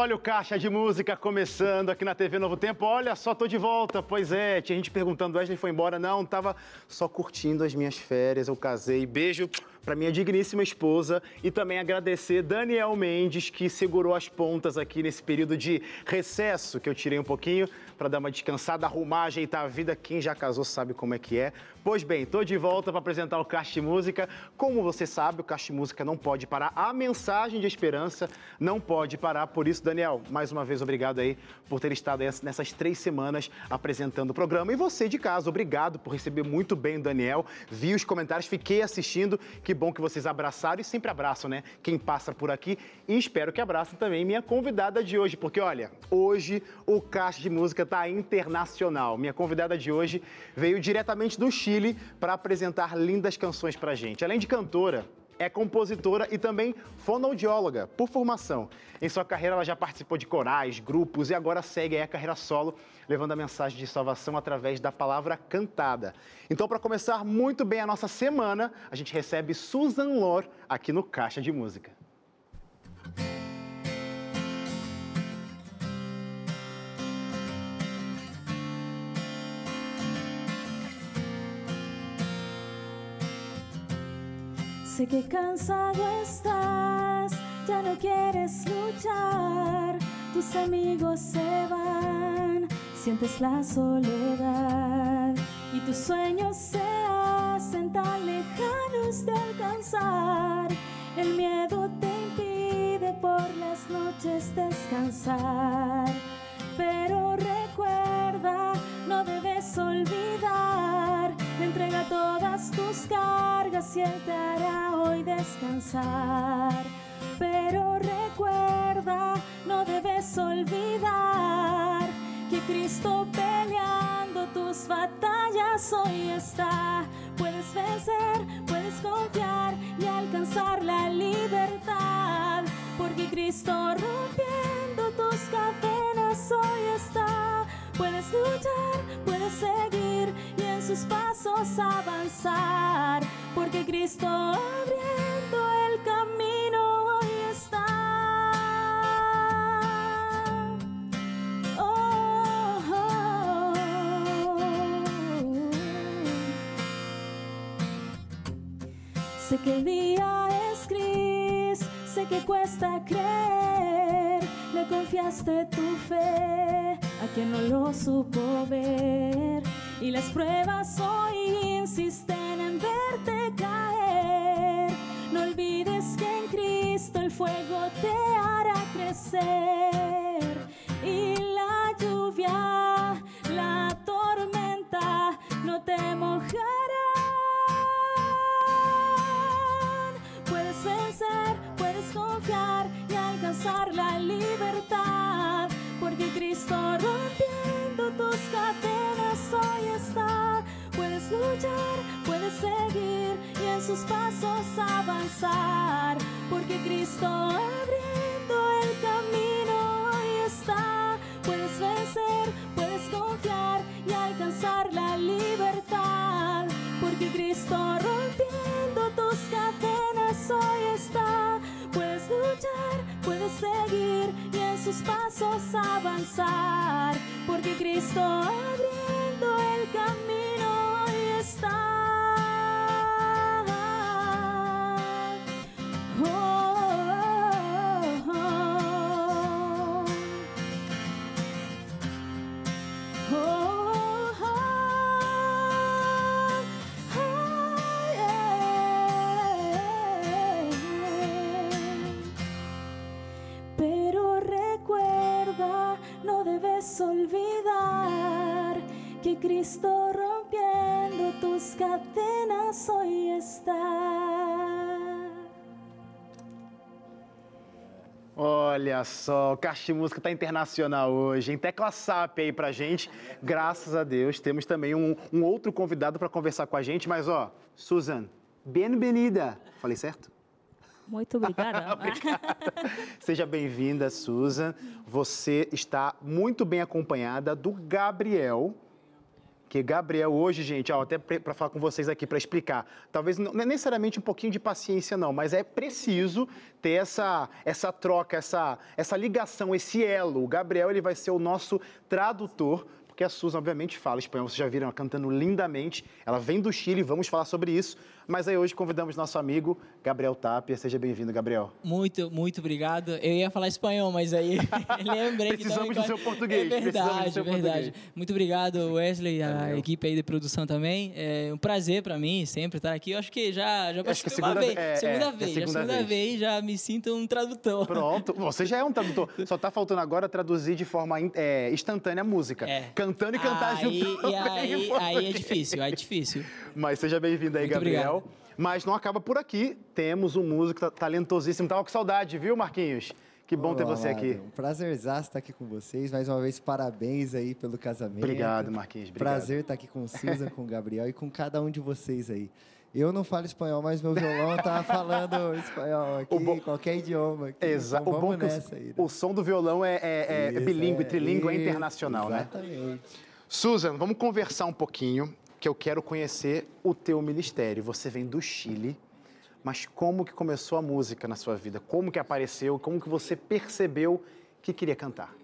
Olha o Caixa de Música começando aqui na TV Novo Tempo. Olha só, tô de volta. Pois é, tinha gente perguntando, Wesley foi embora? Não, tava só curtindo as minhas férias, eu casei. Beijo para minha digníssima esposa e também agradecer Daniel Mendes, que segurou as pontas aqui nesse período de recesso que eu tirei um pouquinho para dar uma descansada, arrumar, ajeitar a vida. Quem já casou sabe como é que é. Pois bem, estou de volta para apresentar o Caixa Música. Como você sabe, o Caixa Música não pode parar. A mensagem de esperança não pode parar. Por isso, Daniel, mais uma vez, obrigado aí por ter estado nessas três semanas apresentando o programa. E você de casa, obrigado por receber muito bem o Daniel. Vi os comentários, fiquei assistindo. Que bom que vocês abraçaram e sempre abraçam, né? Quem passa por aqui. E espero que abracem também minha convidada de hoje, porque olha, hoje o Caixa de Música está internacional. Minha convidada de hoje veio diretamente do Chile para apresentar lindas canções para gente. Além de cantora, é compositora e também fonoaudióloga por formação. Em sua carreira, ela já participou de corais, grupos e agora segue a carreira solo, levando a mensagem de salvação através da palavra cantada. Então, para começar muito bem a nossa semana, a gente recebe Susan Lor aqui no Caixa de Música. Sé que cansado estás, ya no quieres luchar, tus amigos se van, sientes la soledad y tus sueños se hacen tan lejanos de alcanzar. El miedo te impide por las noches descansar, tus cargas y Él te hará hoy descansar. Pero recuerda, no debes olvidar que Cristo peleando tus batallas hoy está. Puedes vencer, puedes confiar y alcanzar la libertad. Porque Cristo rompiendo tus cadenas hoy está. Puedes luchar, puedes seguir y en sus pasos avanzar, porque Cristo abriendo el camino hoy está. Oh. Sé que el día es gris, sé que cuesta creer, le confiaste tu fe a quien no lo supo ver. Y las pruebas hoy pasos Cristo rompiendo tus cadenas hoy está. Olha só, o Caixa de Música está internacional hoje, em tecla SAP aí pra gente. Graças a Deus, temos também um, um outro convidado para conversar com a gente, mas ó, Susan, bem-vinda. Falei certo? Muito obrigada. Seja bem-vinda, Susan. Você está muito bem acompanhada do Gabriel, que Gabriel hoje, gente, ó, até para falar com vocês aqui, para explicar, talvez não não é necessariamente um pouquinho de paciência não, mas é preciso ter essa, essa troca, essa, essa ligação, esse elo. O Gabriel ele vai ser o nosso tradutor, porque a Susan obviamente fala espanhol, vocês já viram ela cantando lindamente, ela vem do Chile, vamos falar sobre isso, mas aí hoje convidamos nosso amigo Gabriel Tapia, seja bem-vindo, Gabriel. Muito, muito obrigado. Eu ia falar espanhol, mas aí lembrei que Precisamos também do seu português, É precisamos do verdade, seu é verdade. português. Muito obrigado, Wesley, a Valeu. equipe aí de produção também. É um prazer para mim sempre estar aqui. Eu acho que já já Acho que segunda- vez, é, é, segunda é vez, já segunda segunda vez. vez. já me sinto um tradutor. Pronto, você já é um tradutor, só tá faltando agora traduzir de forma é, instantânea a música, É. cantando e cantar aí, junto. e aí, aí é português. difícil, aí é difícil. Mas seja bem-vindo aí, Muito Gabriel. obrigado. Mas não acaba por aqui. Temos um músico ta- talentosíssimo. Tava com saudade, viu, Marquinhos? Que bom ter Olá, você aqui. Um prazerzaço estar aqui com vocês. Mais uma vez, parabéns aí pelo casamento. Obrigado, Marquinhos. Obrigado. Prazer estar aqui com o Susan, com o Gabriel e com cada um de vocês aí. Eu não falo espanhol, mas meu violão tá falando espanhol aqui, bom- qualquer idioma. Aqui. Exato. Então o bom nessa aí. né? o, som do violão é, é, é bilíngue, é, trilíngue, é internacional, né? Exatamente. Susan, vamos conversar um pouquinho, que eu quero conhecer o teu ministério. Você vem do Chile, mas como que começou a música na sua vida? Como que apareceu? Como que você percebeu que queria cantar?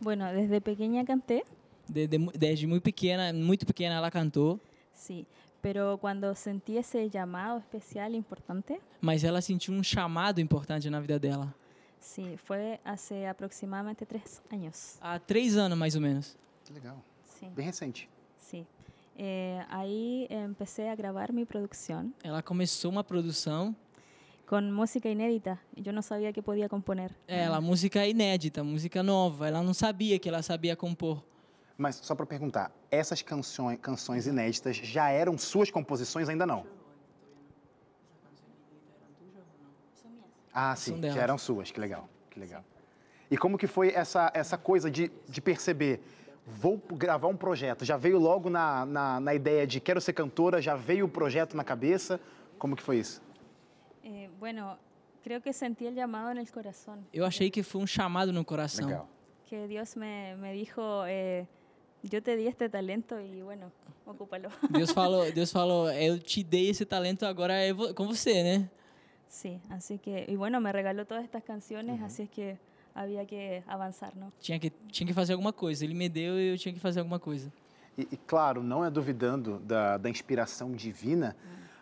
Bueno, desde pequeña canté, De- de mu- desde muito pequena, muito pequena ela cantou, sí, pero cuando sentí ese llamado especial importante, mas ela sentiu um chamado importante na vida dela. sí, fue hace aproximadamente tres años. Há três anos, mais ou menos. Que legal. Sí, Bem recente. Sí. Eh, ahí empecé a grabar mi producción Ela começou uma produção, con música inédita. Yo no sabía que podía componer. ela música inédita, música nova. Ela não sabia que ela sabia compor. Mas só para perguntar, essas canções, canções inéditas já eram suas composições? Ainda não? Ah, sim, já eram suas. Que legal, que legal. E como que foi essa, essa coisa de, de perceber, vou gravar um projeto? Já veio logo na, na, na ideia de quero ser cantora? Já veio o projeto na cabeça? Como que foi isso? Eh, bueno, creo que sentí el llamado en el corazón. Eu achei que foi um chamado no coração. Legal. Que Dios me, me dijo, eh, yo te di este talento y bueno, ocúpalo. Deus falou, Deus falou, eu te dei esse talento, agora é com você, né? Sí, así que, y bueno, me regaló todas estas canciones, así es que había que avanzar, ¿no? Tinha que, tinha que fazer alguma coisa. Ele me deu e eu tinha que fazer alguma coisa. E, e, claro, não é duvidando da, da inspiração divina,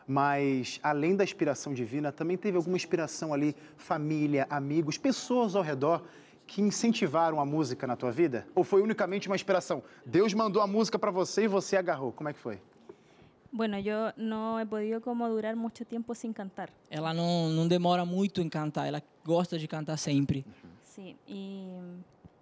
mas além da inspiração divina, também teve alguma inspiração ali, família, amigos, pessoas ao redor que incentivaram a música na tua vida? Ou foi unicamente uma inspiração? Deus mandou a música para você e você agarrou. Como é que foi? Bueno, yo no he podido como durar mucho tiempo sin cantar, Ela não, não demora muito em cantar, ela gosta de cantar sempre. Sí, y,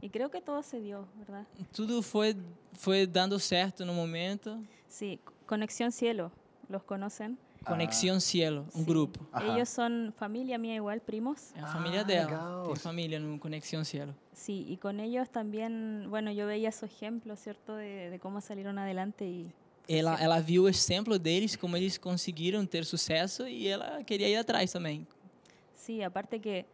y creo que todo se dio, ¿verdad? Tudo foi, foi dando certo no momento. Sí, Conexión Cielo, ¿los conocen? Conexão Cielo, um Sí. grupo. Ajá. Ellos son familia mía igual, primos. É a família Ah, dela. legal. Tem família no Conexão Cielo. Sí, y con ellos también, bueno, yo veía su ejemplo, ¿cierto? De, de cómo salieron adelante y... Ela, ela viu o exemplo deles, como eles conseguiram ter sucesso e ela queria ir atrás também. Sí, aparte que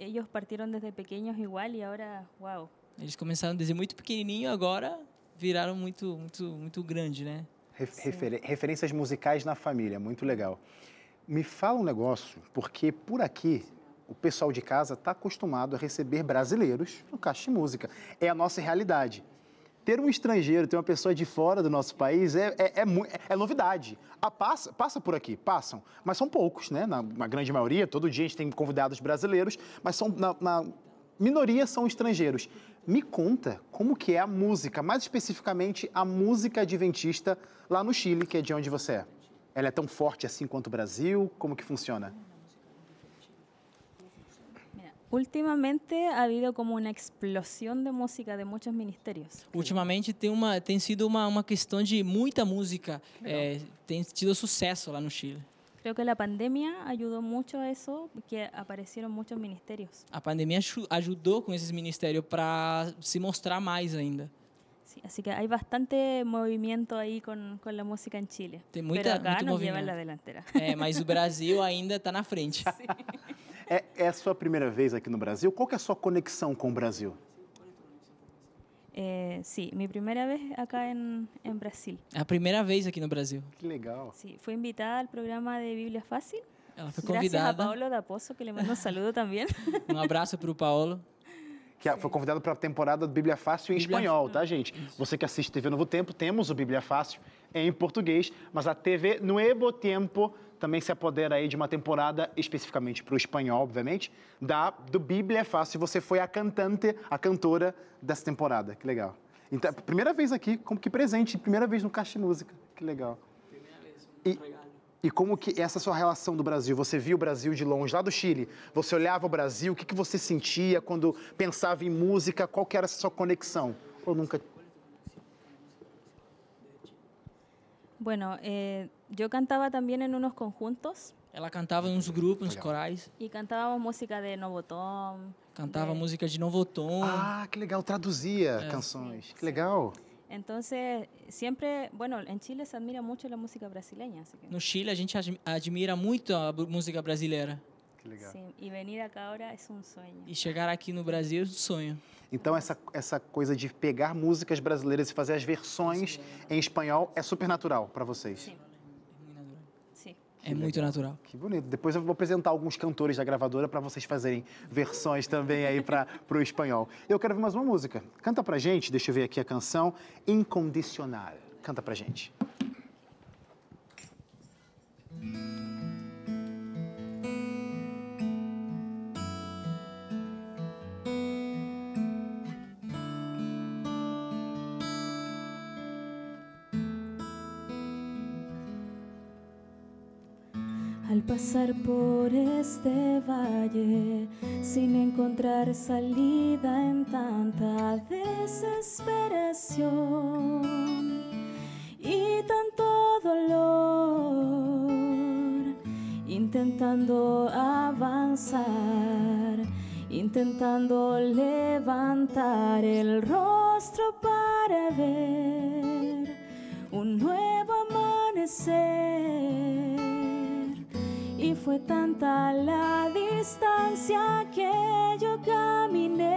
ellos partieron desde pequeños igual y ahora, wow. Eles começaram desde muito pequenininho, agora viraram muito, muito, muito grande, né? Ref- refer- referências musicais na família, muito legal. Me fala um negócio, porque por aqui o pessoal de casa está acostumado a receber brasileiros no Caixa de Música. É a nossa realidade. Ter um estrangeiro, ter uma pessoa de fora do nosso país é, é, é, é novidade. Ah, passa, passa por aqui, passam, mas são poucos, né? Na, na grande maioria, todo dia a gente tem convidados brasileiros, mas são na, na minoria são estrangeiros. Me conta como que é a música, mais especificamente a música adventista lá no Chile, que é de onde você é. Ela é tão forte assim quanto o Brasil? Como que funciona? Mira, últimamente ha habido como una explosión de música de muchos ministerios. Ultimamente tem, uma, tem sido uma, uma questão de muita música, é, tem tido sucesso lá no Chile. Creo que la pandemia ayudó mucho a eso, que aparecieron muchos ministerios. A pandemia ajudou com esses ministérios para se mostrar mais ainda. Sí, así que hay bastante movimiento ahí con, con la música en Chile. Tem muita- Pero acá nos lleva en movimento. la delantera. É, mas o Brasil ainda está na frente. É, é a sua primeira vez aqui no Brasil? Qual que é a sua conexão com o Brasil? Eh, sí, mi primera vez acá en, en Brasil. É a primeira vez aqui no Brasil. Que legal. Sí, fui invitada al programa de Biblia Fácil. Ela foi Gracias a convidada. Paulo Daposo, que le mando un saludo también. Um abraço para o Paulo. Que a- foi convidado para a temporada do Bíblia Fácil em Bíblia- espanhol, tá, gente? Você que assiste TV Novo Tempo, temos o Bíblia Fácil em português, mas a TV Nuevo Tempo também se apodera aí de uma temporada especificamente para o espanhol, obviamente, da do Bíblia Fácil. Você foi a cantante, a cantora dessa temporada. Que legal. Então, primeira vez aqui, como que presente, primeira vez no Caixa Música. Que legal. E, e como que essa sua relação do Brasil? Você viu o Brasil de longe, lá do Chile. Você olhava o Brasil, o que, que você sentia quando pensava em música? Qual que era essa sua conexão? Ou nunca... Bueno, eh, yo cantaba también en unos conjuntos Ela cantava em uns grupos, nos corais. y cantábamos música de Novotón. Cantava de- música de Novo Tom. Ah, que legal, traduzia canções. Que legal. Entonces, siempre, bueno, en Chile se admira mucho la música brasileña, así que, No Chile, a gente admi- admira muito a música brasileira. Que legal. sí, y venir acá ahora es un sueño. E chegar aqui no Brasil é um sonho. Então, essa, essa coisa de pegar músicas brasileiras e fazer as versões em espanhol é super natural para vocês. Sí. É muito natural. Que bonito. Depois eu vou apresentar alguns cantores da gravadora para vocês fazerem versões também aí para o espanhol. Eu quero ver mais uma música. Canta pra gente, deixa eu ver aqui a canção Incondicional. Canta pra gente. Pasar por este valle sin encontrar salida en tanta desesperación y tanto dolor, intentando avanzar, intentando levantar el rostro para ver un nuevo amanecer. Fue tanta la distancia que yo caminé.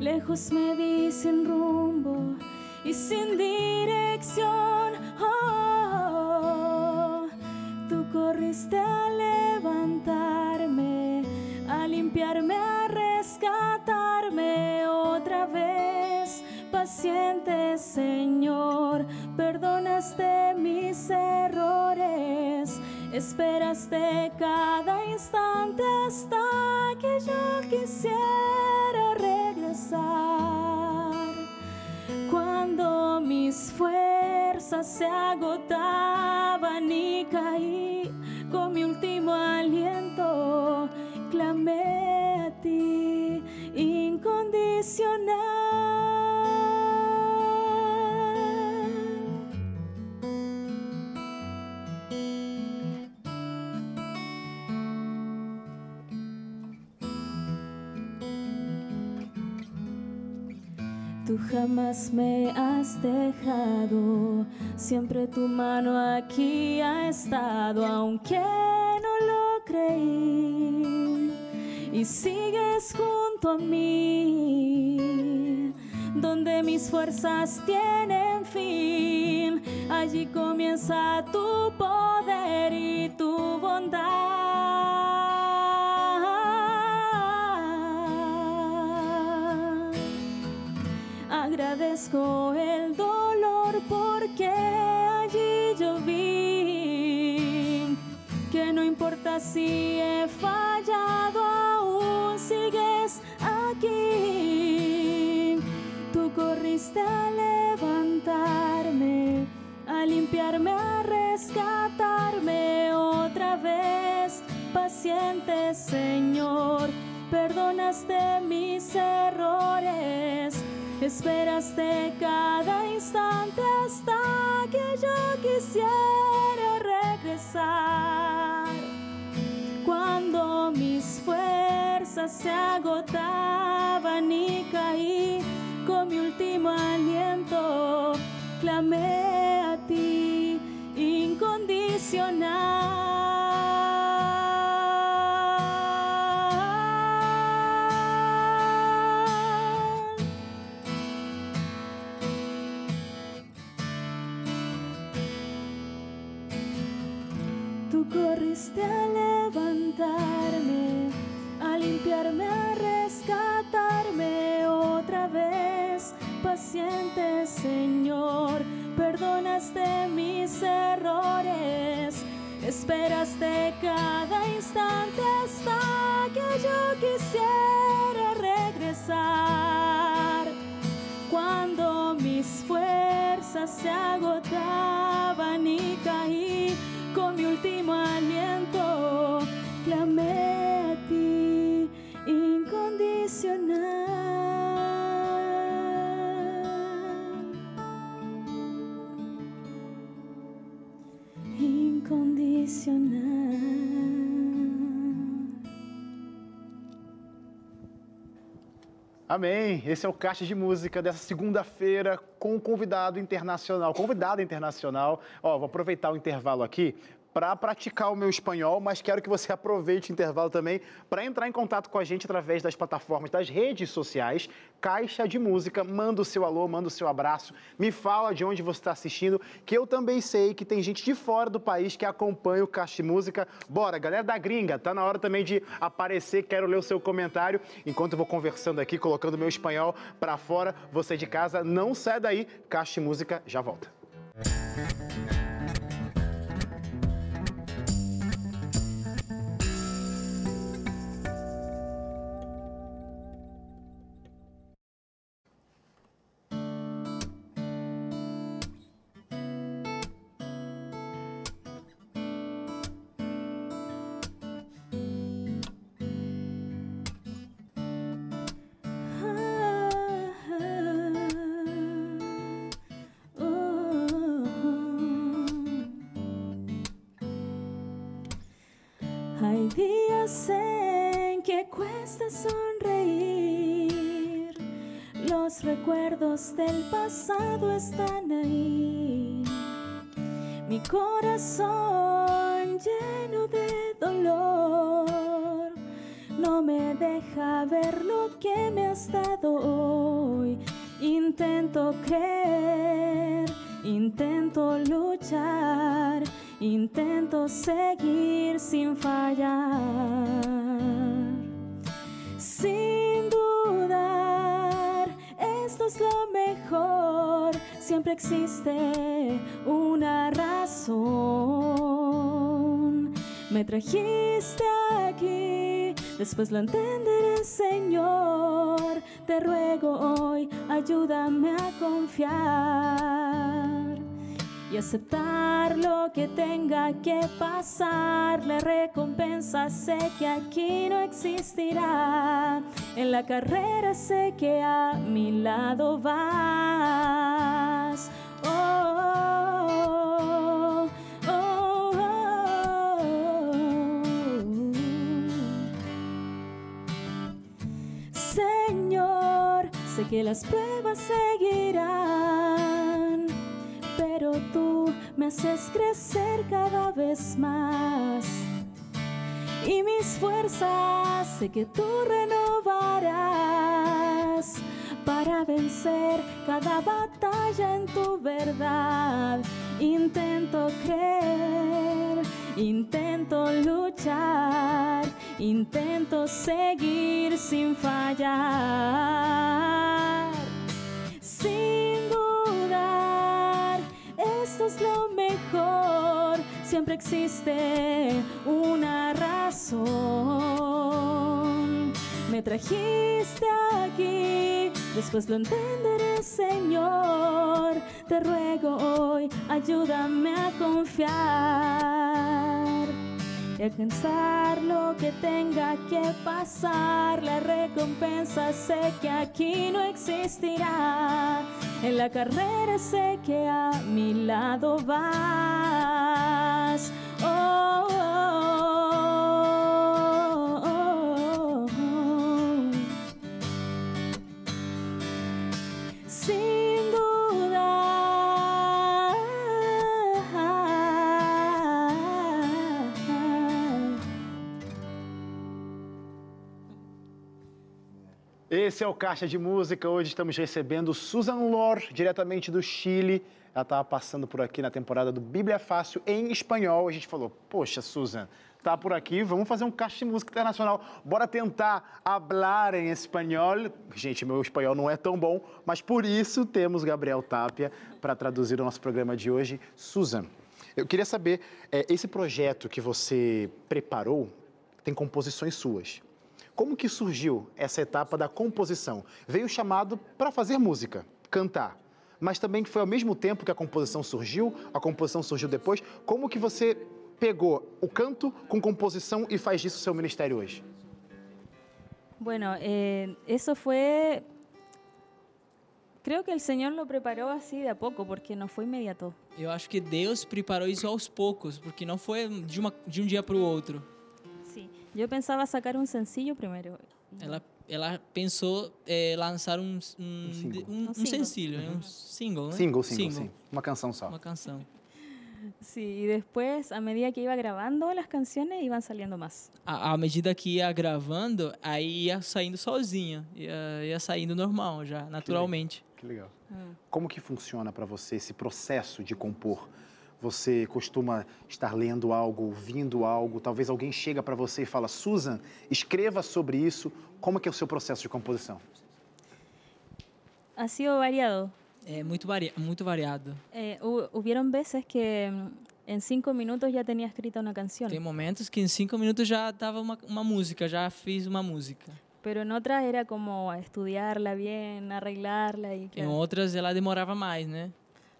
Lejos me vi sin rumbo y sin dirección. Oh, tú corriste a levantarme, a limpiarme, a rescatarme otra vez. Paciente Señor, perdonaste mis errores, esperaste cada instante hasta que yo quisiera regresar. Cuando mis fuerzas se agotaban y caí jamás me has dejado, siempre tu mano aquí ha estado, aunque no lo creí. Y sigues junto a mí, donde mis fuerzas tienen fin. Allí comienza tu poder y tu bondad. Agradezco el dolor porque allí yo vi que no importa si he fallado, aún sigues aquí. Tú corriste a levantarme, a limpiarme, a rescatarme otra vez. Paciente Señor, perdonaste mis errores. Esperaste cada instante hasta que yo quisiera regresar. Cuando mis fuerzas se agotaban y caí con mi último aliento, clamé a ti incondicional. Señor, perdonaste mis errores. Esperaste cada instante hasta que yo quisiera regresar. Cuando mis fuerzas se agotaban y caí con mi último aliento, clamé a ti incondicional. Amém. Esse é o Caixa de Música dessa segunda-feira com um convidado internacional. Convidado internacional. Ó, vou aproveitar o intervalo aqui para praticar o meu espanhol, mas quero que você aproveite o intervalo também para entrar em contato com a gente através das plataformas das redes sociais. Caixa de Música, manda o seu alô, manda o seu abraço, me fala de onde você está assistindo, que eu também sei que tem gente de fora do país que acompanha o Caixa de Música. Bora, galera da gringa, tá na hora também de aparecer, quero ler o seu comentário. Enquanto eu vou conversando aqui, colocando meu espanhol para fora, você de casa, não sai daí, Caixa de Música já volta. Hay del pasado están ahí. Mi corazón lleno de dolor no me deja ver lo que me has dado hoy. Intento creer, intento luchar, intento seguir sin fallar. Sin dudar, esto es lo Siempre existe una razón. Me trajiste aquí, después lo entenderé, Señor. Te ruego hoy, ayúdame a confiar y aceptar lo que tenga que pasar. La recompensa sé que aquí no existirá. En la carrera sé que a mi lado vas. Oh, oh, oh, oh. Señor, sé que las pruebas seguirán pero tú me haces crecer cada vez más. Y mis fuerzas sé que tú renovarás para vencer cada batalla en tu verdad. Intento creer, intento luchar, intento seguir sin fallar. Es lo mejor. Siempre existe una razón. Me trajiste aquí, después lo entenderé, Señor. Te ruego hoy, ayúdame a confiar y alcanzar lo que tenga que pasar. La recompensa sé que aquí no existirá. En la carrera sé que a mi lado vas. Esse é o Caixa de Música. Hoje estamos recebendo Susan Lor, diretamente do Chile. Ela estava passando por aqui na temporada do Bíblia Fácil em espanhol. A gente falou: Poxa, Susan, tá por aqui, vamos fazer um Caixa de Música Internacional. Bora tentar hablar em espanhol. Gente, meu espanhol não é tão bom, mas por isso temos Gabriel Tapia para traduzir o nosso programa de hoje. Susan, eu queria saber: é, esse projeto que você preparou tem composições suas. Como que surgiu essa etapa da composição? Veio chamado para fazer música, cantar, mas também foi ao mesmo tempo que a composição surgiu, a composição surgiu depois. Como que você pegou o canto com composição e faz disso seu ministério hoje? Bueno, eh, eso fue. Creo que el Señor lo preparó así de a poco, porque no fue inmediato. Eu acho que Deus preparou isso aos poucos, porque não foi de, uma, de um dia para o outro. Sí. Yo pensaba sacar un sencillo primero. Ela, ela pensou eh, lançar um, um, single. um, um Um single. sencillo, né? um single, né? Single, single, sim. Uma canção só. Uma canção. Sí, y después, a medida que iba grabando las canciones, iban saliendo más. À, à medida que ia gravando, aí ia saindo sozinha, ia, ia saindo normal já, naturalmente. Que legal. Como que funciona para você esse processo de compor? Você costuma estar lendo algo, ouvindo algo, talvez alguém chega para você e fala: "Susan, escreva sobre isso". Como que é o seu processo de composição? Ha sido variado. É muito, vari, muito variado. Hu- hubieron veces que en cinco minutos ya tenía escrita una canción, Tem momentos que em cinco minutos já tava uma, uma música, já fiz uma música. pero en otras era como estudiarla bien, arreglarla y Em claro, outras ela demorava mais, né?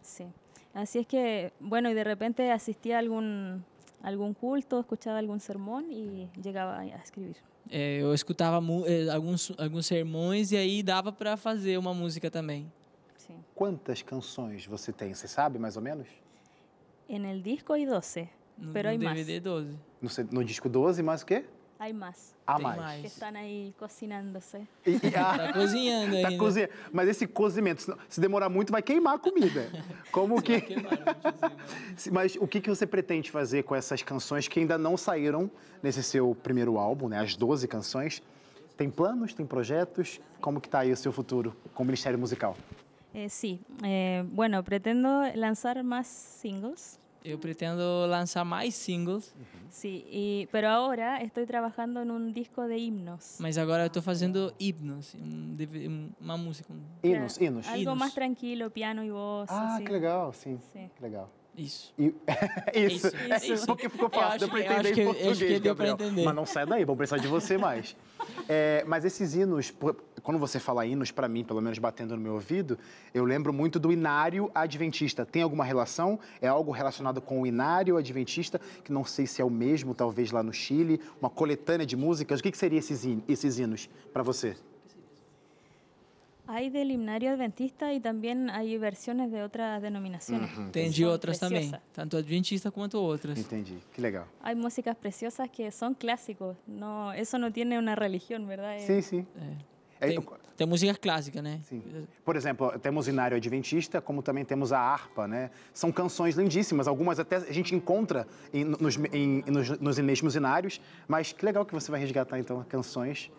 sí. Así es que, bueno, y de repente asistía a algún, algún culto, escuchaba algún sermón y llegaba a escribir. É, eu escutava eh, alguns, alguns sermões e aí dava para fazer uma música também. Sí. Quantas canções você tem? Você sabe mais ou menos? En el disco hay 12, No, pero no hay más. DVD 12. No, no disco 12, mais o quê? Hay más Tem mais. mais. que están ahí cocinándose. E- e- ah, Tá cozinhando tá ainda. cozinhando. Mas esse cozimento, se- demorar muito, vai queimar a comida. Como que. Se- Mas o que, que você pretende fazer com essas canções que ainda não saíram nesse seu primeiro álbum, né? As 12 canções. Tem planos, tem projetos? Como que tá aí o seu futuro com o Ministério Musical? Eh, sí, eh, bueno, pretendo lanzar más singles. Eu pretendo lançar mais singles, Sí, y, pero ahora estoy trabajando en un disco de himnos. mas agora eu tô fazendo himnos, um um- uma música. Hinos, Claro, hinos. Algo Hinos. más tranquilo, piano y voz. Ah, así. que legal, sim. Sim. Que legal. Isso. E- isso, Isso, É isso. porque ficou fácil, deu pra que- eu entender que- em que português, pra Gabriel. entender. Mas não sai daí, vamos precisar de você mais. É, mas esses hinos, quando você fala hinos, pra mim, pelo menos batendo no meu ouvido, eu lembro muito do inário adventista. Tem alguma relação? É algo relacionado com o inário adventista, que não sei se é o mesmo, talvez lá no Chile, uma coletânea de músicas. O que, que seria esses, hin- esses hinos pra você? Hay del himnario adventista y también hay versiones de otras denominaciones. son outras também, preciosas. tanto adventista quanto outras. Entendi. Que legal. Hay músicas preciosas que son clásicos. No, eso no tiene una religión, ¿verdad? Sim, sim. É, Tem, tem música clássica, né? Sim. Por exemplo, temos o inário adventista, como também temos a harpa, né? São canções lindíssimas, algumas até a gente encontra em- nos, em- nos, nos mesmos inários, mas que legal que você vai resgatar então canções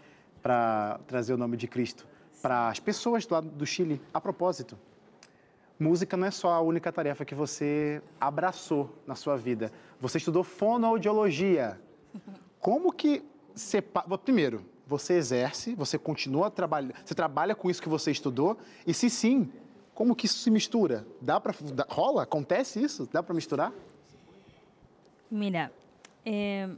para trazer o nome de Cristo para as pessoas do lado do Chile. A propósito, música não é só a única tarefa que você abraçou na sua vida. Você estudou fonoaudiologia. Como que separa... Primeiro, você exerce, você continua trabalhando, você trabalha com isso que você estudou, e se sim, como que isso se mistura? Dá para rola? Acontece isso? Dá para misturar? Mira, eh,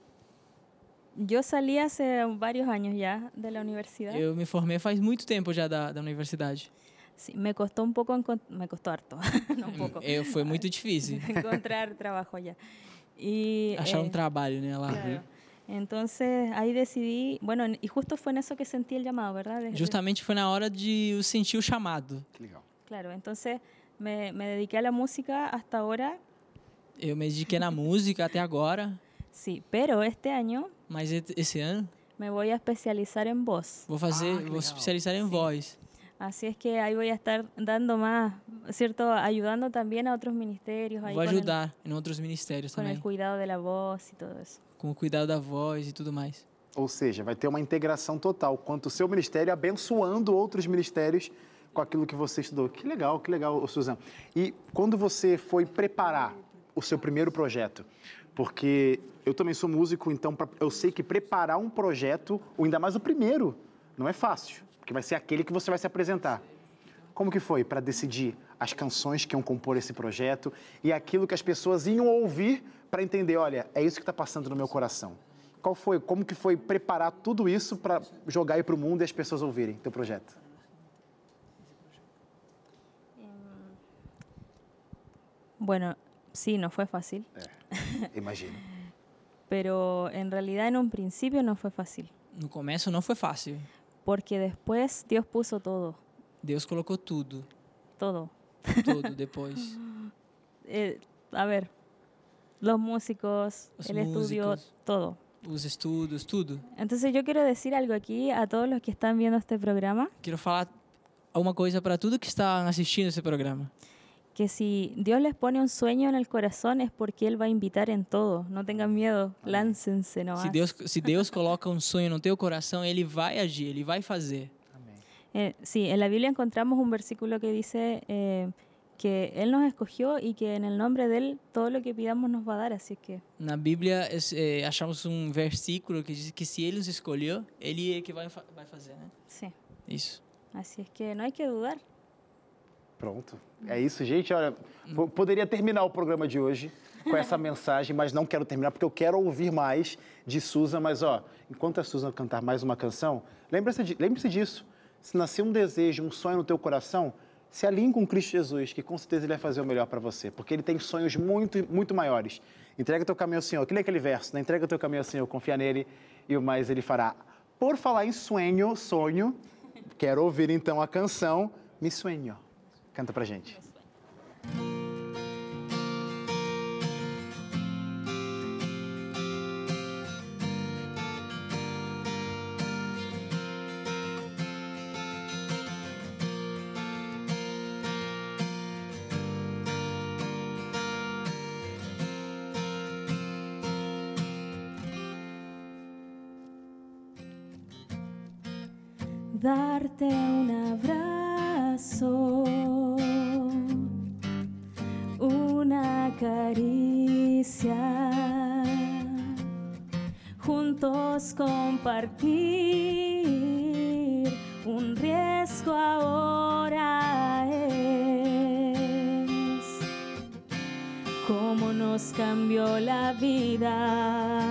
yo salí hace varios años ya de la universidad. Eu me formei faz muito tempo já da, da universidade. Sí, me costó un poco, encon- me costó harto, no un poco, Eu, foi muito difícil encontrar trabajo ya. Y, achar um eh, trabalho, né, lá. claro. Entonces ahí decidí, bueno, y justo fue en eso que sentí el llamado, ¿verdad? De- de- Justamente foi na hora de sentir o chamado. Que legal. claro, entonces me, me dediqué a la música hasta ahora, Eu me dediquei na música até agora, sí, pero este año mas e- esse ano me voy a especializar en voz. vou fazer, Ah, vou legal. especializar em voz. Así es que ahí voy a estar dando más, ¿cierto? Ayudando también a otros ministerios ahí Vou con el- ajudar em outros ministérios con el também, cuidado de la voz y todo eso. com o cuidado da voz e tudo mais. Ou seja, vai ter uma integração total, quanto o seu ministério abençoando outros ministérios com aquilo que você estudou. Que legal, que legal, Suzana. E quando você foi preparar o seu primeiro projeto, porque eu também sou músico, então eu sei que preparar um projeto, ou ainda mais o primeiro, não é fácil, porque vai ser aquele que você vai se apresentar. Como que foi para decidir as canções que iam compor esse projeto e aquilo que as pessoas iam ouvir para entender, olha, é isso que está passando no meu coração? Qual foi, como que foi preparar tudo isso para jogar aí para o mundo e as pessoas ouvirem teu projeto? Bueno, sí, no fue fácil, Imagino. pero en realidad en un principio no fue fácil, No começo não foi fácil. porque después Dios puso todo, Deus colocou tudo, todo. tudo depois. Eh, a ver, los músicos, Los el estudio, todo. Os estudos, tudo. Entonces yo quiero decir algo aquí a todos los que están viendo este programa, Quero falar uma coisa para tudo que está assistindo esse programa. Que si Dios les pone un sueño en el corazón es porque Él va a invitar en todo. No tengan miedo, láncense nomás. Se Deus, se Deus coloca um sonho no teu coração, Ele vai agir, Ele vai fazer. Eh, sí, en la Biblia encontramos un versículo que dice eh, que Él nos escogió y que en el nombre de Él todo lo que pidamos nos va a dar. Así que Na Bíblia, es- eh, achamos um versículo que diz que se Ele nos escolheu, Ele é que vai, vai fazer, né? sí, Isso. así es que no hay que dudar. Pronto. É isso, gente. Olha, po- poderia terminar o programa de hoje com essa mensagem, mas não quero terminar porque eu quero ouvir mais de Susan. Mas, ó, enquanto a Susan cantar mais uma canção, lembre-se de- lembre-se disso. Se nascer um desejo, um sonho no teu coração, se alinhe com Cristo Jesus, que com certeza Ele vai fazer o melhor para você, porque Ele tem sonhos muito, muito maiores. Entrega teu caminho ao Senhor. Que nem aquele verso, né? Entrega teu caminho ao Senhor, confia nele e o mais Ele fará. Por falar em sonho, sonho, quero ouvir então a canção Mi Sueño. Canta pra gente. Darte un abrazo, caricia, juntos compartir un riesgo ahora es cómo nos cambió la vida.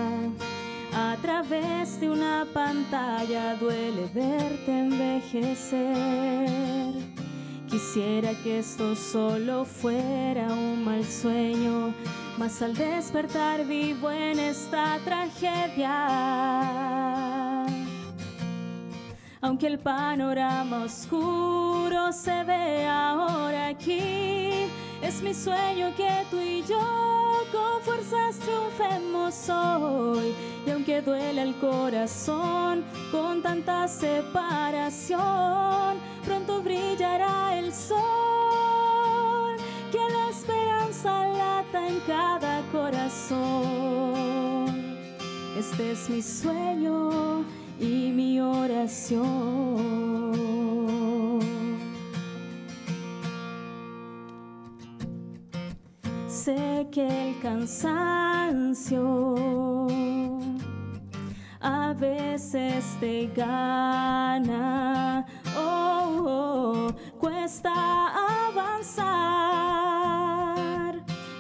A través de una pantalla duele verte envejecer. Quisiera que esto solo fuera un mal sueño, mas al despertar vivo en esta tragedia. Aunque el panorama oscuro se ve ahora aquí, es mi sueño que tú y yo con fuerzas triunfemos hoy. Y aunque duele el corazón con tanta separación, pronto brillará el sol. Que la esperanza lata en cada corazón. Este es mi sueño y mi oración. Sé que el cansancio a veces te gana. Oh, oh, cuesta avanzar.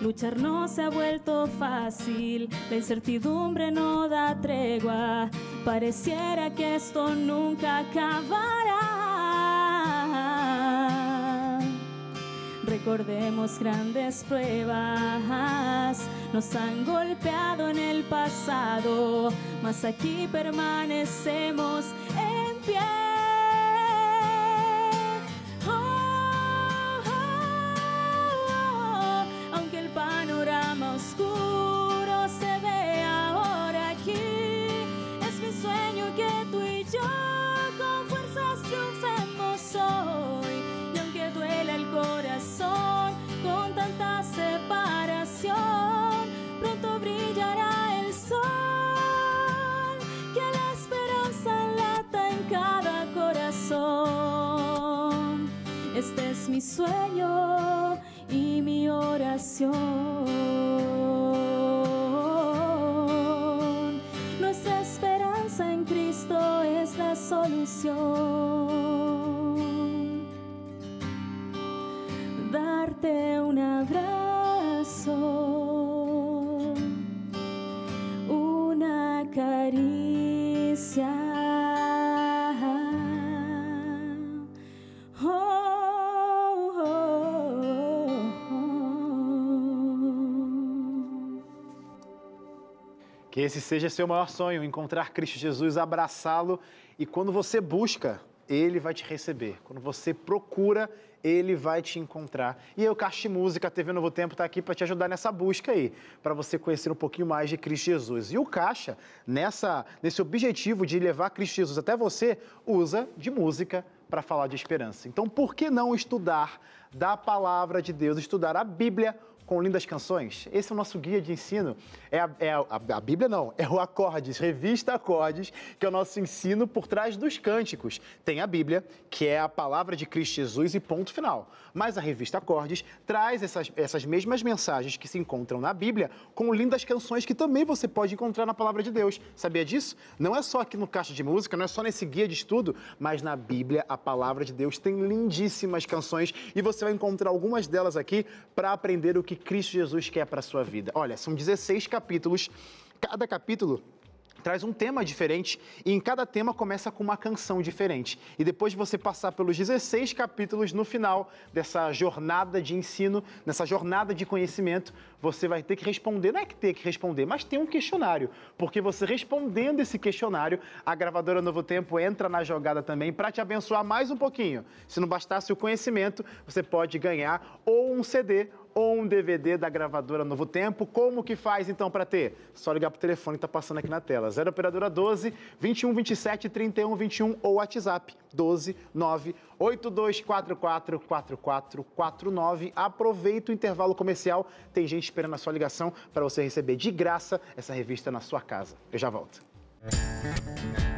Luchar no se ha vuelto fácil, la incertidumbre no da tregua. Pareciera que esto nunca acabará. Recordemos grandes pruebas, nos han golpeado en el pasado, mas aquí permanecemos en pie. Sueño y mi oración. Que esse seja seu maior sonho, encontrar Cristo Jesus, abraçá-lo e quando você busca, ele vai te receber. Quando você procura, ele vai te encontrar. E eu, Caixa Música, TV Novo Tempo está aqui para te ajudar nessa busca aí, para você conhecer um pouquinho mais de Cristo Jesus. E o Caixa, nessa, nesse objetivo de levar Cristo Jesus até você, usa de música para falar de esperança. Então, por que não estudar da palavra de Deus, estudar a Bíblia com lindas canções? Esse é o nosso guia de ensino. É a, é a- a Bíblia não, é o Acordes, revista Acordes, que é o nosso ensino por trás dos cânticos. Tem a Bíblia, que é a palavra de Cristo Jesus e ponto final. Mas a revista Acordes traz essas, essas mesmas mensagens que se encontram na Bíblia com lindas canções que também você pode encontrar na palavra de Deus. Sabia disso? Não é só aqui no Caixa de Música, não é só nesse guia de estudo, mas na Bíblia a palavra de Deus tem lindíssimas canções e você vai encontrar algumas delas aqui para aprender o que Cristo Jesus quer para a sua vida. Olha, são 16 capítulos, cada capítulo traz um tema diferente e em cada tema começa com uma canção diferente. E depois de você passar pelos 16 capítulos no final dessa jornada de ensino, nessa jornada de conhecimento, você vai ter que responder, não é que ter que responder, mas tem um questionário, porque você respondendo esse questionário, a gravadora Novo Tempo entra na jogada também para te abençoar mais um pouquinho. Se não bastasse o conhecimento, você pode ganhar ou um CD ou um DVD da gravadora Novo Tempo. Como que faz então para ter? Só ligar para o telefone que está passando aqui na tela. 0 operadora 12 21 27 31 21 ou WhatsApp 12 9 8244 4449. Aproveita o intervalo comercial. Tem gente esperando a sua ligação para você receber de graça essa revista na sua casa. Eu já volto. No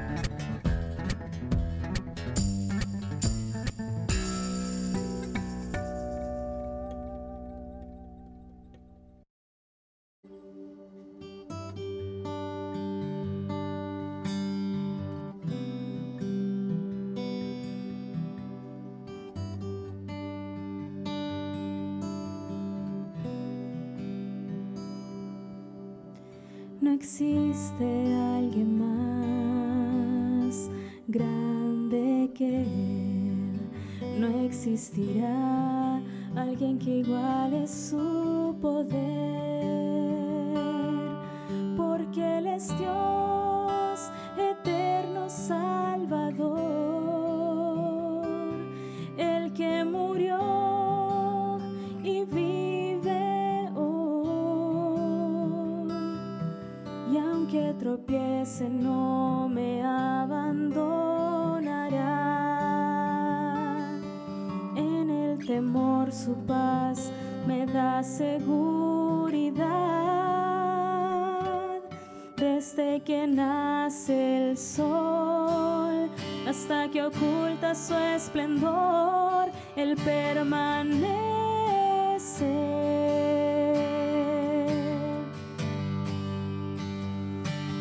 esplendor, él permanece.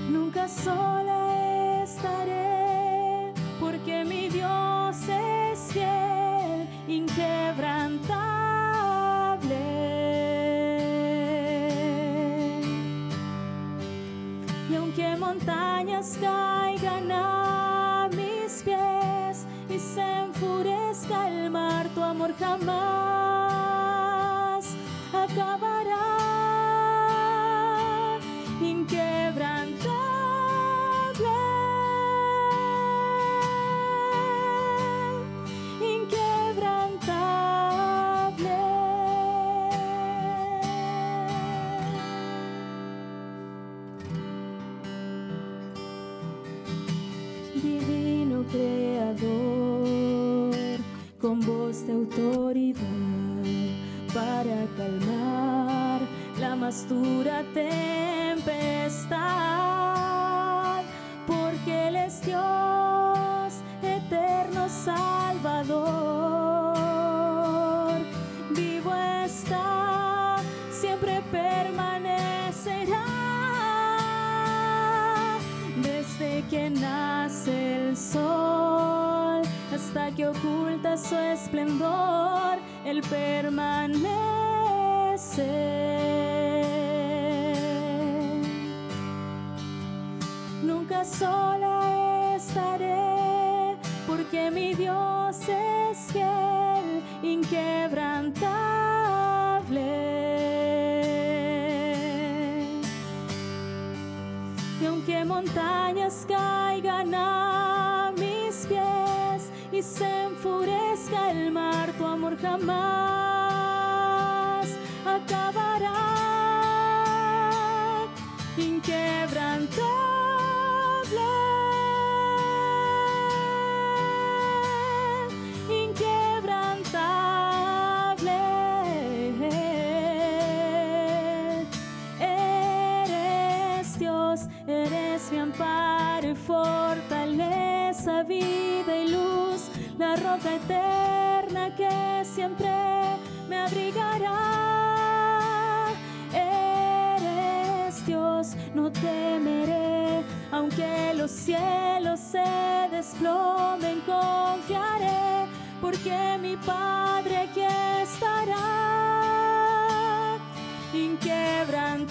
Nunca sola voz de autoridad para calmar la más dura tempestad, su esplendor, Él permanece. Nunca sola estaré, porque mi Dios es fiel, inquebrantable. Y aunque montañas se enfurezca el mar, tu amor jamás acabará. Roca eterna que siempre me abrigará. Eres Dios, no temeré, aunque los cielos se desplomen, confiaré, porque mi Padre aquí estará. Inquebrantable.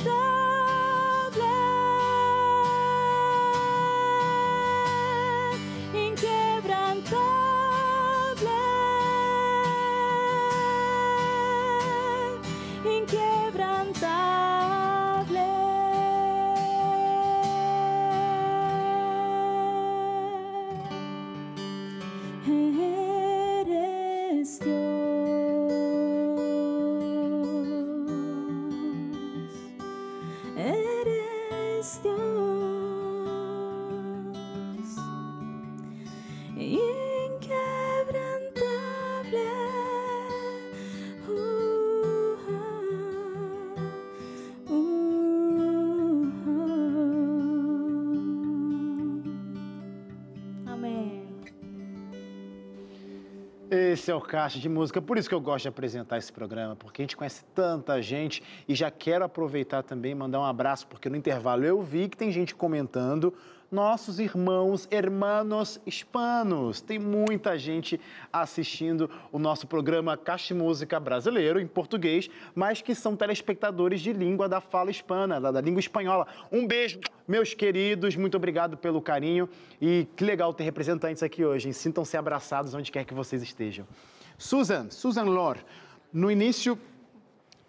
still É o Caixa de Música, por isso que eu gosto de apresentar esse programa, porque a gente conhece tanta gente e já quero aproveitar também e mandar um abraço, porque no intervalo eu vi que tem gente comentando nossos irmãos, hermanos hispanos. Tem muita gente assistindo o nosso programa Caixa de Música brasileiro, em português, mas que são telespectadores de língua da fala hispana, da, da língua espanhola. Um beijo, meus queridos, muito obrigado pelo carinho e que legal ter representantes aqui hoje. Sintam-se abraçados onde quer que vocês estejam. Susan, Susan Lor, no início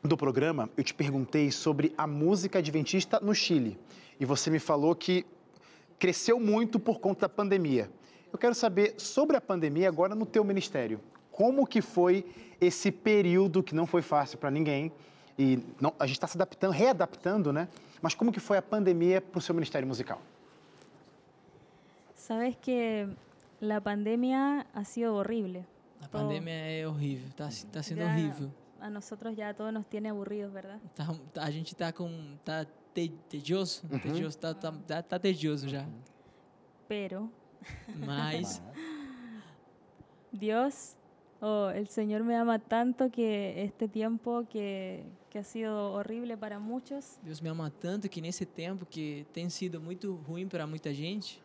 do programa eu te perguntei sobre a música adventista no Chile e você me falou que cresceu muito por conta da pandemia. Eu quero saber sobre a pandemia agora no teu ministério. Como que foi esse período que não foi fácil para ninguém e não- a gente está se adaptando, readaptando, né? Mas como que foi a pandemia para o seu ministério musical? Sabes que la pandemia ha sido horrible. A pandemia é horrível, tá, tá sendo ya horrível. A nosotros ya todo nos tiene aburridos, ¿verdad? Tá, a gente tá com. tá te, tedioso? Tedioso, tá, tá, tá, tedioso já. Pero Mas Dios, oh, el Señor me ama tanto que este tiempo que, que ha sido horrible para muchos, Deus me ama tanto que nesse tempo que tem sido muito ruim para muita gente,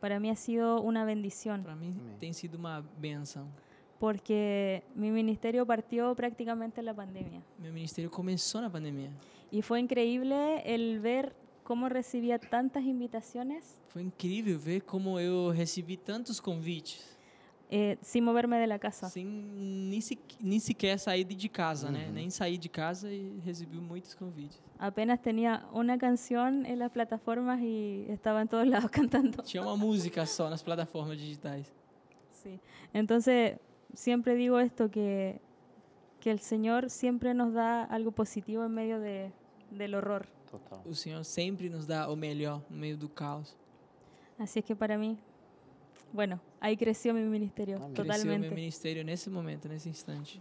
para mí ha sido una bendición, para mim tem sido uma benção. porque mi ministerio partió prácticamente en la pandemia. Meu ministério começou na pandemia. Y fue increíble el ver cómo recibía tantas invitaciones Foi incrível ver como eu recebi tantos convites, eh, sin moverme de la casa. sem nem, se, nem sequer sair de casa, né? Nem sair de casa e recebi muitos convites. Apenas tenía una canción en las plataformas y estaba en todos lados cantando. Tinha uma música só nas plataformas digitais. Sí. Entonces, siempre digo esto, que, que el Señor siempre nos da algo positivo en medio de, del horror. Total. O Senhor sempre nos dá o melhor no meio do caos. Así es que para mí, bueno, ahí creció mi ministerio Amén. Cresceu meu totalmente. ministério nesse momento, nesse instante.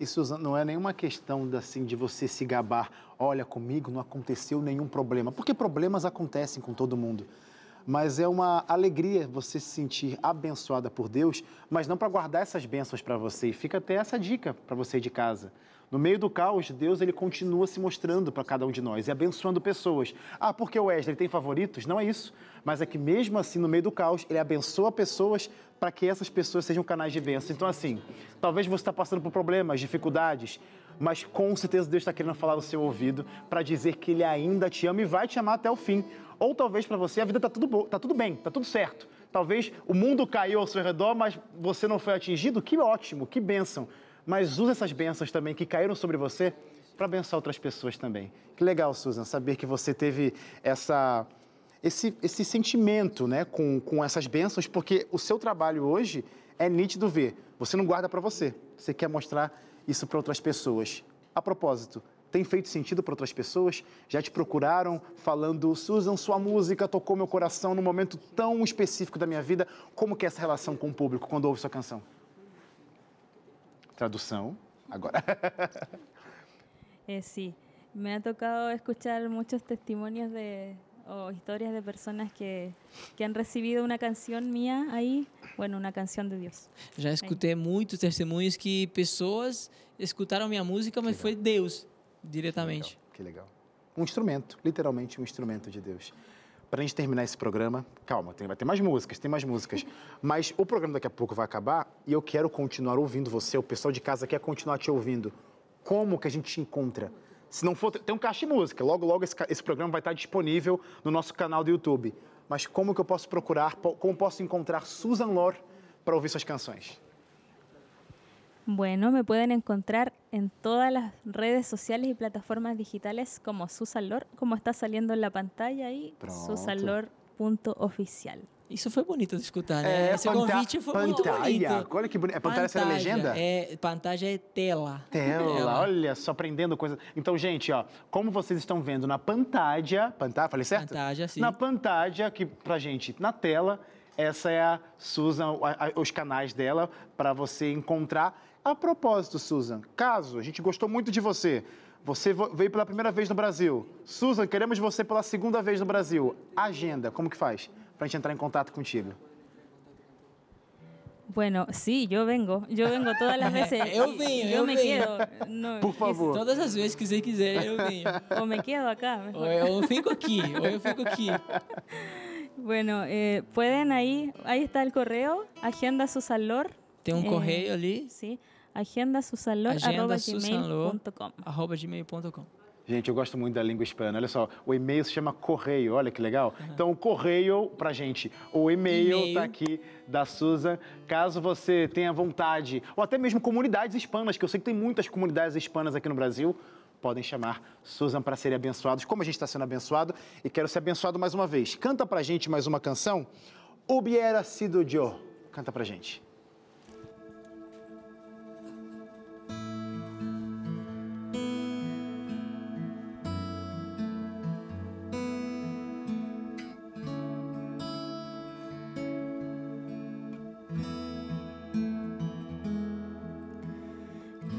E Suzana, não é nenhuma questão de, assim, de você se gabar. Olha, comigo não aconteceu nenhum problema. Porque problemas acontecem com todo mundo. Mas é uma alegria você se sentir abençoada por Deus, mas não para guardar essas bênçãos para você. E fica até essa dica para você de casa. No meio do caos, Deus ele continua se mostrando para cada um de nós e abençoando pessoas. Ah, porque o Wesley tem favoritos? Não é isso. Mas é que mesmo assim, no meio do caos, ele abençoa pessoas para que essas pessoas sejam canais de bênção. Então, assim, talvez você está passando por problemas, dificuldades, mas com certeza Deus está querendo falar no seu ouvido para dizer que Ele ainda te ama e vai te amar até o fim. Ou talvez para você a vida está tudo, tá tudo bem, está tudo certo. Talvez o mundo caiu ao seu redor, mas você não foi atingido. Que ótimo, que bênção. Mas use essas bênçãos também que caíram sobre você para abençoar outras pessoas também. Que legal, Susan, saber que você teve essa, esse, esse sentimento né, com, com essas bênçãos, porque o seu trabalho hoje é nítido ver. Você não guarda para você, você quer mostrar isso para outras pessoas. A propósito, tem feito sentido para outras pessoas? Já te procuraram falando, Susan, sua música tocou meu coração num momento tão específico da minha vida. Como que é essa relação com o público quando ouve sua canção? Tradução, agora. Eh, sí, me ha tocado escuchar muchos testimonios de o historias de personas que, que han recibido una canción mía ahí, bueno, una canción de Dios. Já escutei muitos testemunhos que pessoas escutaram minha música, mas foi Deus diretamente. Que legal. Um instrumento, literalmente um instrumento de Deus. Para a gente terminar esse programa, calma, tem, vai ter mais músicas, tem mais músicas. Mas o programa daqui a pouco vai acabar e eu quero continuar ouvindo você, o pessoal de casa quer continuar te ouvindo. Como que a gente te encontra? Se não for, tem um caixa de música. Logo, logo esse, esse programa vai estar disponível no nosso canal do YouTube. Mas como que eu posso procurar, como posso encontrar Susan Lore para ouvir suas canções? Bueno, me pueden encontrar en todas las redes sociales y plataformas digitales como Susan Lor, como está saliendo en la pantalla ahí, Pronto. susanlor.oficial. Isso foi bonito de escutar, né? É, Esse panta- convite foi muito pantalha. bonito. Olha que bonito. É pantalha, essa a legenda? É, pantalha é tela. Tela, olha só, aprendendo coisas. Então, gente, ó, como vocês estão vendo na pantalha, pantalha, falei certo? Pantalha, sim. Na pantalha, que pra gente, na tela, essa é a Susan, a- a- os canais dela para você encontrar. A propósito, Susan, caso a gente gostou muito de você, você vo- veio pela primeira vez no Brasil. Susan, queremos você pela segunda vez no Brasil. Agenda, como que faz? Pra gente entrar em contato contigo. Bueno, sí, yo vengo, yo vengo todas las veces. Eu venho, yo eu me venho. quedo. no, Por favor. Todas as vezes que você quiser, eu venho. o me quedo acá. Ou eu fico aqui, ou eu fico aqui. Bueno, eh, pueden ahí, ahí está el correo, agenda susalor. Tem um eh, correio ali, Sí, agenda agenda susanlor, gmail.com. arroba gmail.com. Gente, eu gosto muito da língua hispana. Olha só, o e-mail se chama correio, olha que legal. Então, o correio pra gente. O e-mail E-mail. tá aqui da Susan. Caso você tenha vontade, ou até mesmo comunidades hispanas, que eu sei que tem muitas comunidades hispanas aqui no Brasil, podem chamar Susan para serem abençoados, como a gente está sendo abençoado. E quero ser abençoado mais uma vez. Canta pra gente mais uma canção. Hubiera sido yo. Canta pra gente.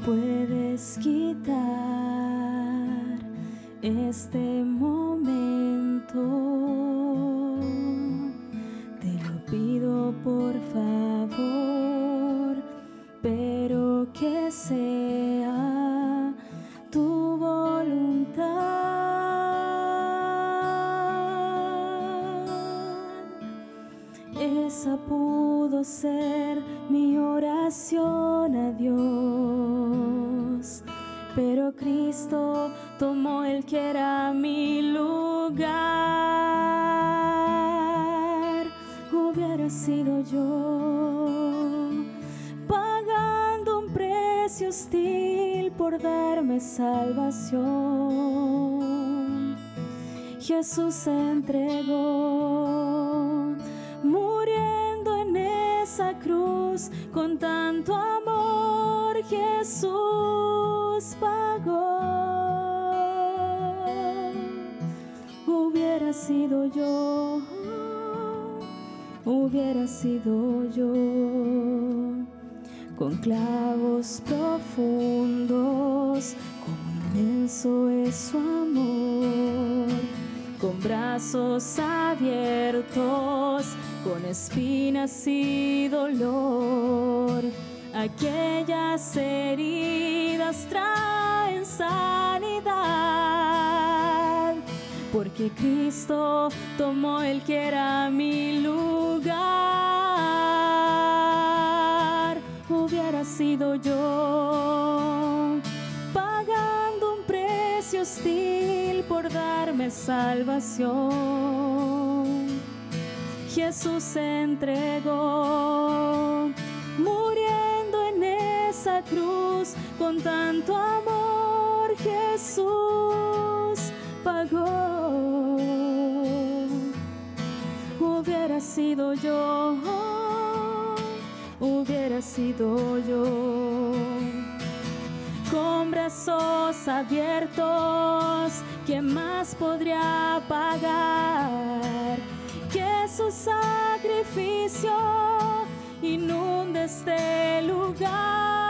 Puedes quitar este momento. Te lo pido por favor, que era mi lugar. Hubiera sido yo pagando un precio hostil por darme salvación. Jesús se entregó, muriendo en esa cruz con tanto amor. Jesús sido yo, hubiera sido yo con clavos profundos, como inmenso es su amor, con brazos abiertos, con espinas y dolor, aquellas heridas traen porque Cristo tomó el que era mi lugar. Hubiera sido yo pagando un precio hostil por darme salvación. Jesús se entregó, muriendo en esa cruz con tanto amor. Jesús pagó. Hubiera sido yo, hubiera sido yo con brazos abiertos, ¿quién más podría pagar que su sacrificio inunde este lugar?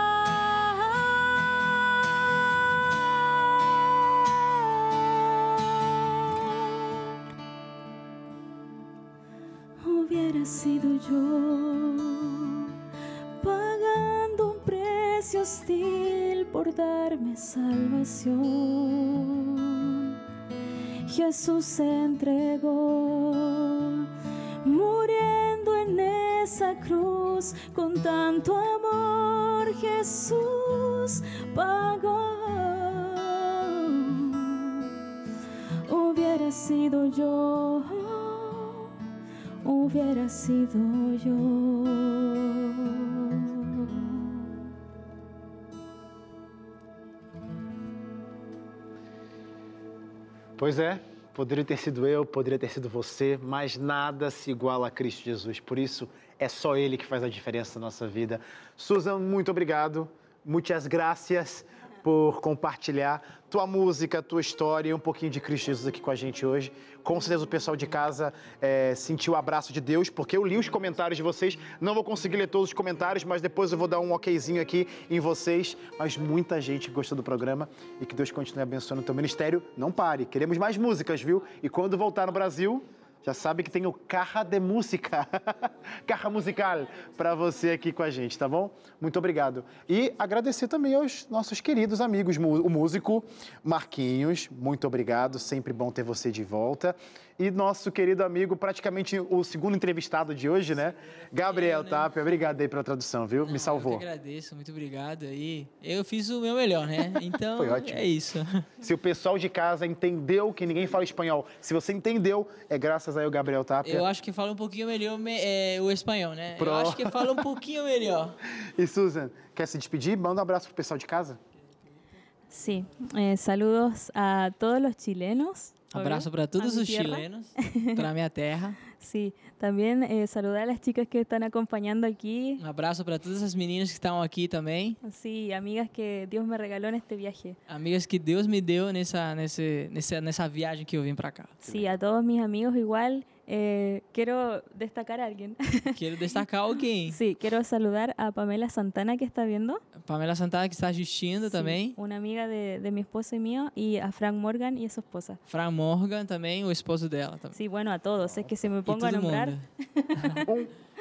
Hubiera sido yo pagando un precio hostil por darme salvación. Jesús se entregó, muriendo en esa cruz con tanto amor. Jesús pagó. Hubiera sido yo, hubiera sido yo. Pois é, poderia ter sido eu, poderia ter sido você, mas nada se iguala a Cristo Jesus. Por isso, é só Ele que faz a diferença na nossa vida. Susan, muito obrigado. Muitas graças por compartilhar tua música, tua história e um pouquinho de Cristo Jesus aqui com a gente hoje. Com certeza o pessoal de casa é, sentiu o abraço de Deus, porque eu li os comentários de vocês. Não vou conseguir ler todos os comentários, mas depois eu vou dar um okzinho aqui em vocês. Mas muita gente gostou do programa e que Deus continue abençoando o teu ministério. Não pare, queremos mais músicas, viu? E quando voltar no Brasil, já sabe que tem o Carra de Música, Carra Musical, para você aqui com a gente, tá bom? Muito obrigado. E agradecer também aos nossos queridos amigos, o músico Marquinhos, muito obrigado, sempre bom ter você de volta. E nosso querido amigo, praticamente o segundo entrevistado de hoje, né? Gabriel né? Tapia, obrigado aí pela tradução, viu? Me salvou. Eu que agradeço, muito obrigado aí. Eu fiz o meu melhor, né? Então, Foi ótimo. é isso. Se o pessoal de casa entendeu que ninguém fala espanhol, se você entendeu, é graças aí ao Gabriel Tapia. Eu acho que fala um pouquinho melhor me- é, o espanhol, né? Pro- Eu acho que fala um pouquinho melhor. E Susan, quer se despedir? Manda um abraço pro pessoal de casa. Sí, eh, saludos a todos los chilenos. Abraço para todos os tierra. chilenos, para minha terra. Sí, también eh, saludar a las chicas que están acompañando aquí. Um abraço para todas as meninas que estão aqui também. Sí, amigas que Dios me regaló en este viaje. Amigas que Deus me deu nessa, nesse, nessa, nessa viagem que eu vim para cá. Sí, a todos mis amigos igual. Eh, quiero destacar a alguien. Quero destacar alguém. sí, quiero saludar a Pamela Santana que está viendo. Pamela Santana, que está assistindo Sí, também. Una amiga de, de mi esposo y mío. Y a Frank Morgan y a su esposa. Fran Morgan também, o esposo dela também. Sí, bueno, a todos. Es que se me E pongo a nombrar.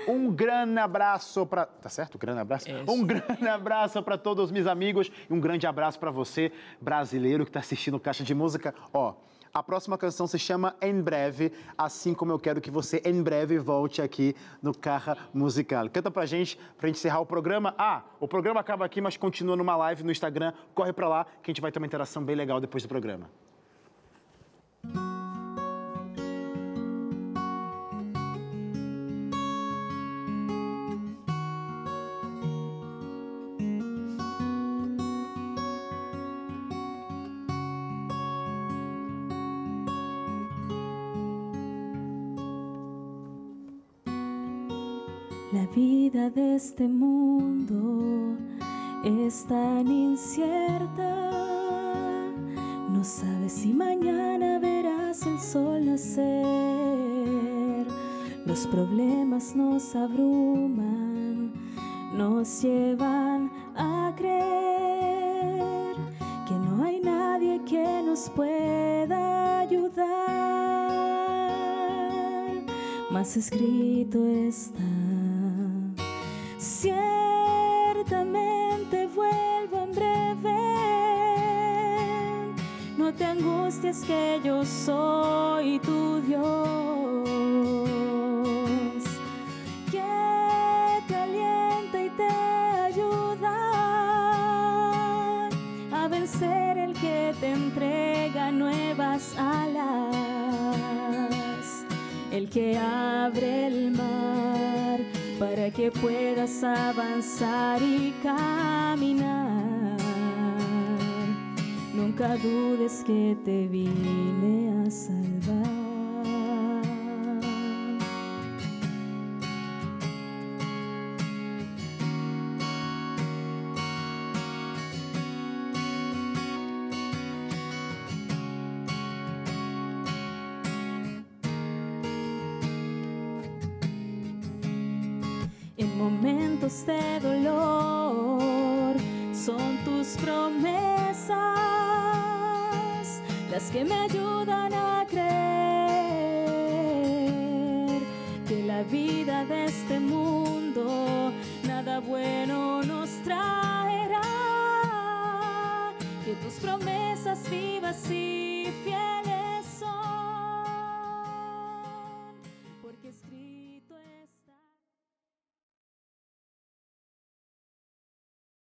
Um, um grande abraço para. Tá certo? Um grande abraço? É Um grande abraço para todos os meus amigos e um grande abraço para você, brasileiro que está assistindo Caixa de Música. Ó. A próxima canção se chama Em Breve, assim como eu quero que você em breve volte aqui no Carra Musical. Canta pra gente, pra gente encerrar o programa. Ah, o programa acaba aqui, mas continua numa live no Instagram. Corre pra lá que a gente vai ter uma interação bem legal depois do programa. De este mundo es tan incierta. No sabes si mañana verás el sol nacer. Los problemas nos abruman, nos llevan a creer que no hay nadie que nos pueda ayudar. Mas escrito está, sabes que yo soy tu Dios, que te alienta y te ayuda a vencer el que te entrega nuevas alas, el que abre el mar para que puedas avanzar y caminar. Nunca dudes que te vine